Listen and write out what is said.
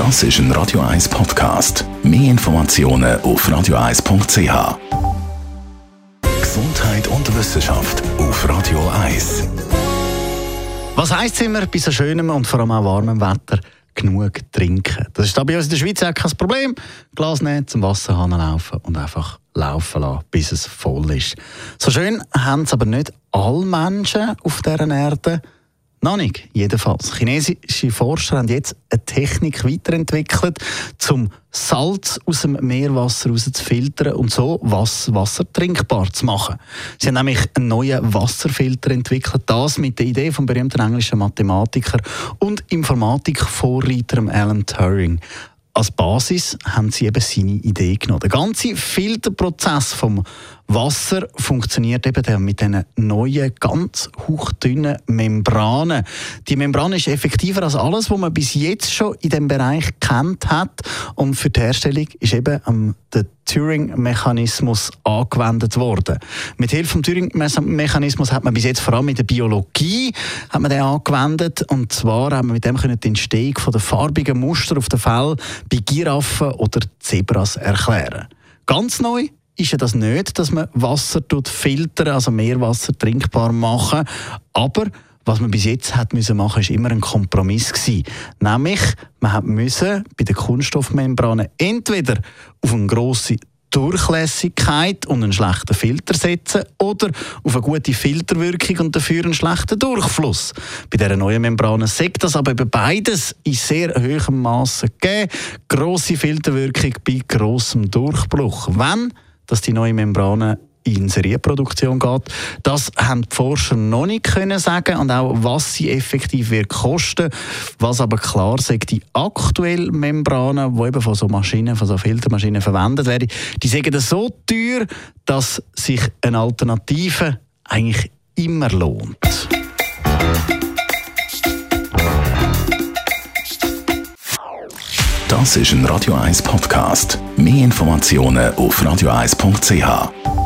Das ist ein Radio 1 Podcast. Mehr Informationen auf radio1.ch. Gesundheit und Wissenschaft auf Radio 1. Was heisst es immer bei so schönem und vor allem auch warmem Wetter? Genug trinken. Das ist da bei uns in der Schweiz auch kein Problem. Glas nehmen, zum Wasserhahn laufen und einfach laufen lassen, bis es voll ist. So schön haben es aber nicht alle Menschen auf dieser Erde. Noch nicht, jedenfalls. Chinesische Forscher haben jetzt eine Technik weiterentwickelt, um Salz aus dem Meerwasser zu filtern und so Wasser trinkbar zu machen. Sie haben nämlich einen neuen Wasserfilter entwickelt, das mit der Idee vom berühmten englischen Mathematiker und Informatikvorreiter Alan Turing als Basis haben sie eben seine Idee genommen. Der ganze Filterprozess vom Wasser funktioniert eben mit diesen neuen, ganz hauchdünnen Membranen. Die Membran ist effektiver als alles, was man bis jetzt schon in dem Bereich kennt hat. Und für die Herstellung ist eben der Turing-Mechanismus angewendet worden. Mit Hilfe vom Turing-Mechanismus hat man bis jetzt vor allem in der Biologie hat man den angewendet. Und zwar haben wir mit dem können die Entstehung von der farbigen Muster auf den Fell bei Giraffen oder Zebras erklären. Ganz neu ist ja das nicht, dass man Wasser filtern, also Meerwasser trinkbar machen. Aber was man bis jetzt hat müssen machen, ist immer ein Kompromiss gewesen. Nämlich, man hat müssen bei den Kunststoffmembranen entweder auf eine grosse Durchlässigkeit und einen schlechten Filter setzen oder auf eine gute Filterwirkung und dafür einen schlechten Durchfluss. Bei dieser neuen Membranen sagt das aber beides in sehr hohem Maße gegeben. Grosse Filterwirkung bei grossem Durchbruch. Wenn dass die neue Membrane in Serienproduktion geht. Das haben die Forscher noch nicht können sagen und auch was sie effektiv wird kosten. Was aber klar sagt, die aktuellen Membranen, die eben von so Maschinen, von so Filtermaschinen verwendet werden, die sind so teuer, dass sich eine Alternative eigentlich immer lohnt. Das ist ein Radio 1 Podcast. Mehr Informationen auf radio1.ch.